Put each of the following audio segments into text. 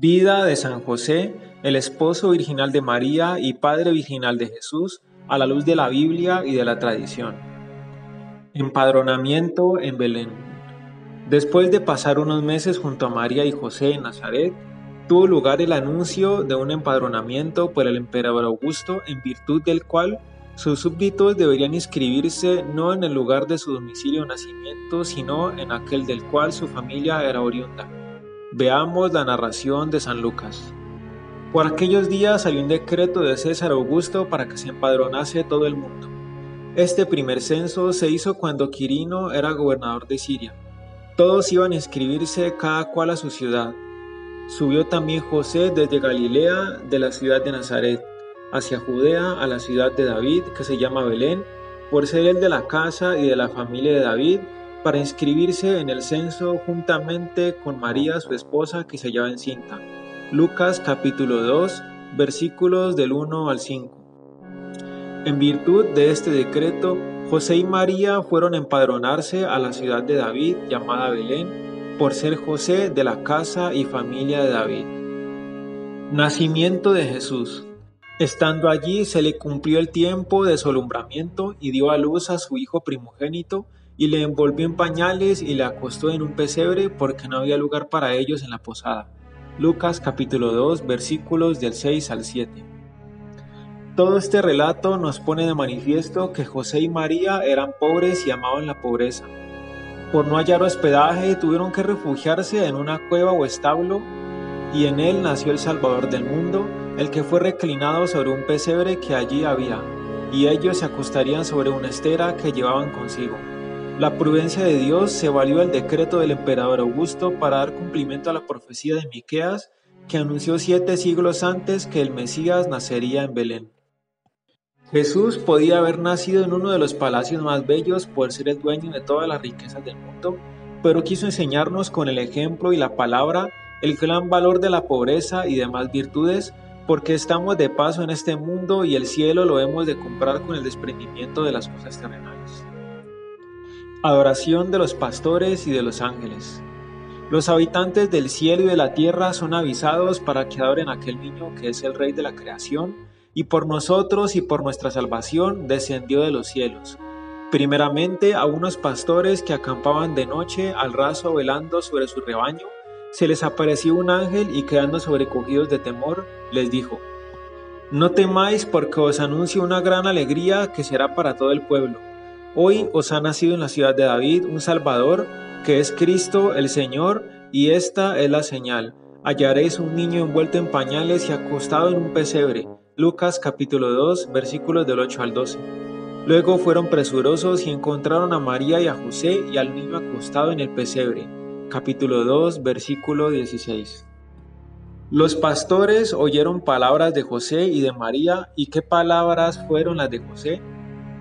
Vida de San José, el esposo virginal de María y padre virginal de Jesús, a la luz de la Biblia y de la tradición. Empadronamiento en Belén. Después de pasar unos meses junto a María y José en Nazaret, tuvo lugar el anuncio de un empadronamiento por el emperador Augusto, en virtud del cual sus súbditos deberían inscribirse no en el lugar de su domicilio o nacimiento, sino en aquel del cual su familia era oriunda. Veamos la narración de San Lucas. Por aquellos días salió un decreto de César Augusto para que se empadronase todo el mundo. Este primer censo se hizo cuando Quirino era gobernador de Siria. Todos iban a inscribirse cada cual a su ciudad. Subió también José desde Galilea, de la ciudad de Nazaret, hacia Judea, a la ciudad de David, que se llama Belén, por ser el de la casa y de la familia de David, para inscribirse en el censo juntamente con María, su esposa, que se hallaba encinta. Lucas capítulo 2, versículos del 1 al 5. En virtud de este decreto, José y María fueron a empadronarse a la ciudad de David llamada Belén, por ser José de la casa y familia de David. Nacimiento de Jesús. Estando allí se le cumplió el tiempo de su alumbramiento y dio a luz a su hijo primogénito, y le envolvió en pañales y le acostó en un pesebre porque no había lugar para ellos en la posada. Lucas capítulo 2 versículos del 6 al 7. Todo este relato nos pone de manifiesto que José y María eran pobres y amaban la pobreza. Por no hallar hospedaje tuvieron que refugiarse en una cueva o establo y en él nació el Salvador del mundo, el que fue reclinado sobre un pesebre que allí había, y ellos se acostarían sobre una estera que llevaban consigo. La prudencia de Dios se valió del decreto del emperador Augusto para dar cumplimiento a la profecía de Miqueas que anunció siete siglos antes que el Mesías nacería en Belén. Jesús podía haber nacido en uno de los palacios más bellos por ser el dueño de todas las riquezas del mundo, pero quiso enseñarnos con el ejemplo y la palabra el gran valor de la pobreza y demás virtudes, porque estamos de paso en este mundo y el cielo lo hemos de comprar con el desprendimiento de las cosas terrenales. Adoración de los pastores y de los ángeles. Los habitantes del cielo y de la tierra son avisados para que adoren a aquel niño que es el Rey de la creación, y por nosotros y por nuestra salvación descendió de los cielos. Primeramente a unos pastores que acampaban de noche al raso velando sobre su rebaño, se les apareció un ángel y quedando sobrecogidos de temor, les dijo, No temáis porque os anuncio una gran alegría que será para todo el pueblo Hoy os ha nacido en la ciudad de David un Salvador, que es Cristo el Señor, y esta es la señal. Hallaréis un niño envuelto en pañales y acostado en un pesebre. Lucas capítulo 2 versículos del 8 al 12. Luego fueron presurosos y encontraron a María y a José y al niño acostado en el pesebre. Capítulo 2 versículo 16. Los pastores oyeron palabras de José y de María, ¿y qué palabras fueron las de José?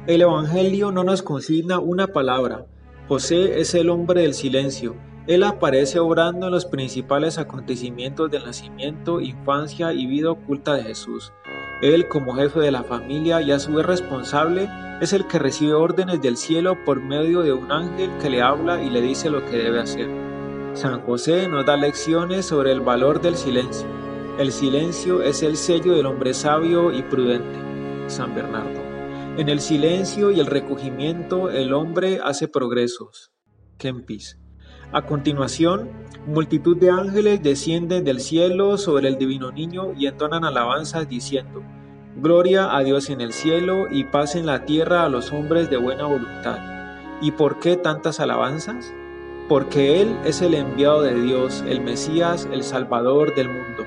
El Evangelio no nos consigna una palabra. José es el hombre del silencio. Él aparece obrando en los principales acontecimientos del nacimiento, infancia y vida oculta de Jesús. Él, como jefe de la familia y a su vez responsable, es el que recibe órdenes del cielo por medio de un ángel que le habla y le dice lo que debe hacer. San José nos da lecciones sobre el valor del silencio. El silencio es el sello del hombre sabio y prudente. San Bernardo. En el silencio y el recogimiento el hombre hace progresos. Kempis. A continuación, multitud de ángeles descienden del cielo sobre el divino niño y entonan alabanzas diciendo, Gloria a Dios en el cielo y paz en la tierra a los hombres de buena voluntad. ¿Y por qué tantas alabanzas? Porque Él es el enviado de Dios, el Mesías, el Salvador del mundo.